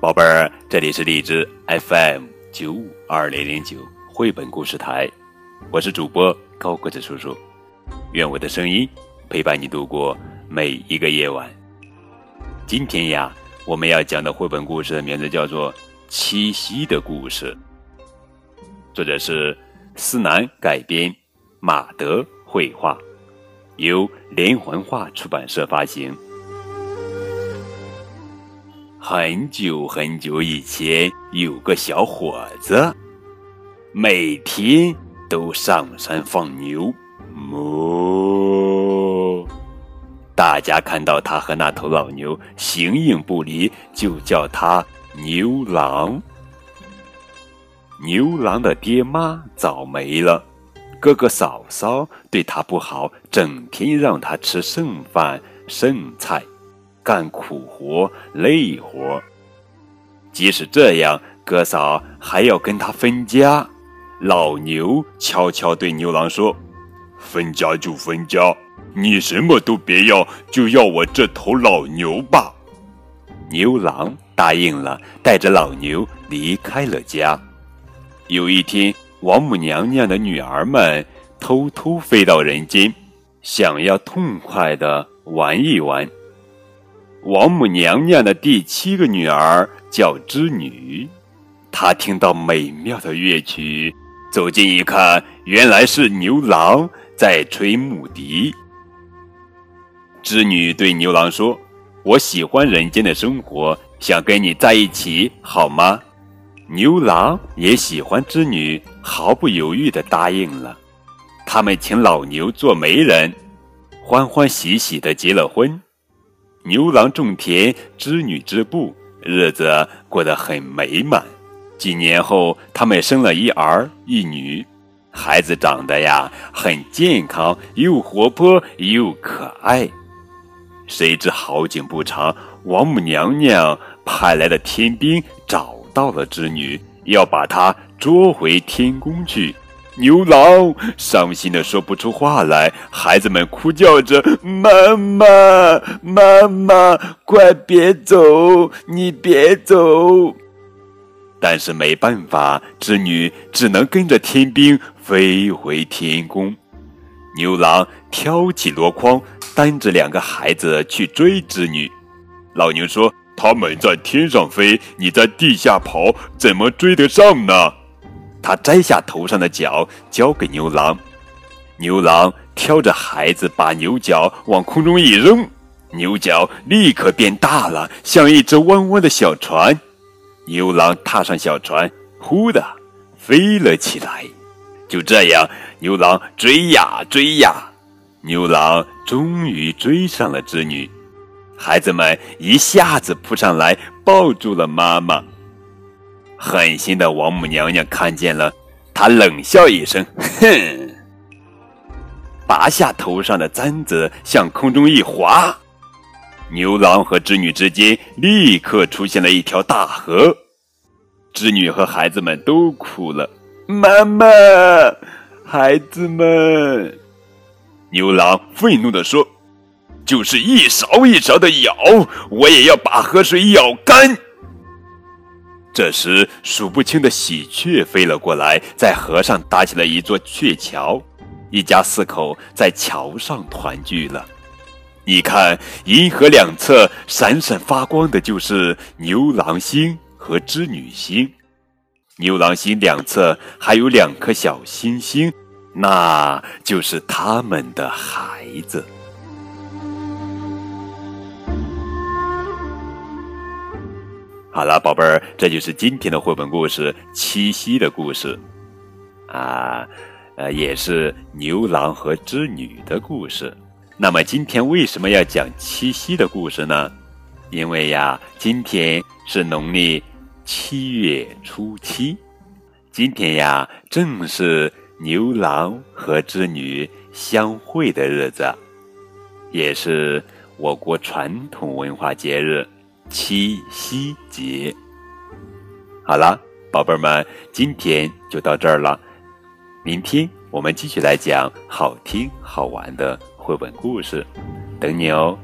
宝贝儿，这里是荔枝 FM 九五二零零九绘本故事台，我是主播高个子叔叔，愿我的声音陪伴你度过每一个夜晚。今天呀，我们要讲的绘本故事的名字叫做《七夕的故事》，作者是思南改编，马德绘画，由连环画出版社发行。很久很久以前，有个小伙子，每天都上山放牛。哞！大家看到他和那头老牛形影不离，就叫他牛郎。牛郎的爹妈早没了，哥哥嫂嫂对他不好，整天让他吃剩饭剩菜。干苦活累活，即使这样，哥嫂还要跟他分家。老牛悄悄对牛郎说：“分家就分家，你什么都别要，就要我这头老牛吧。”牛郎答应了，带着老牛离开了家。有一天，王母娘娘的女儿们偷偷飞到人间，想要痛快的玩一玩。王母娘娘的第七个女儿叫织女，她听到美妙的乐曲，走近一看，原来是牛郎在吹木笛。织女对牛郎说：“我喜欢人间的生活，想跟你在一起，好吗？”牛郎也喜欢织女，毫不犹豫地答应了。他们请老牛做媒人，欢欢喜喜地结了婚。牛郎种田，织女织布，日子过得很美满。几年后，他们生了一儿一女，孩子长得呀很健康，又活泼又可爱。谁知好景不长，王母娘娘派来的天兵找到了织女，要把她捉回天宫去。牛郎伤心的说不出话来，孩子们哭叫着：“妈妈，妈妈，快别走，你别走！”但是没办法，织女只能跟着天兵飞回天宫。牛郎挑起箩筐，担着两个孩子去追织女。老牛说：“他们在天上飞，你在地下跑，怎么追得上呢？”他摘下头上的角，交给牛郎。牛郎挑着孩子，把牛角往空中一扔，牛角立刻变大了，像一只弯弯的小船。牛郎踏上小船，呼的飞了起来。就这样，牛郎追呀追呀，牛郎终于追上了织女。孩子们一下子扑上来，抱住了妈妈。狠心的王母娘娘看见了，她冷笑一声：“哼！”拔下头上的簪子，向空中一划，牛郎和织女之间立刻出现了一条大河。织女和孩子们都哭了：“妈妈，孩子们！”牛郎愤怒地说：“就是一勺一勺的舀，我也要把河水舀干。”这时，数不清的喜鹊飞了过来，在河上搭起了一座鹊桥，一家四口在桥上团聚了。你看，银河两侧闪闪发光的，就是牛郎星和织女星。牛郎星两侧还有两颗小星星，那就是他们的孩子。好了，宝贝儿，这就是今天的绘本故事《七夕的故事》，啊，呃，也是牛郎和织女的故事。那么今天为什么要讲七夕的故事呢？因为呀，今天是农历七月初七，今天呀，正是牛郎和织女相会的日子，也是我国传统文化节日。七夕节，好了，宝贝儿们，今天就到这儿了。明天我们继续来讲好听好玩的绘本故事，等你哦。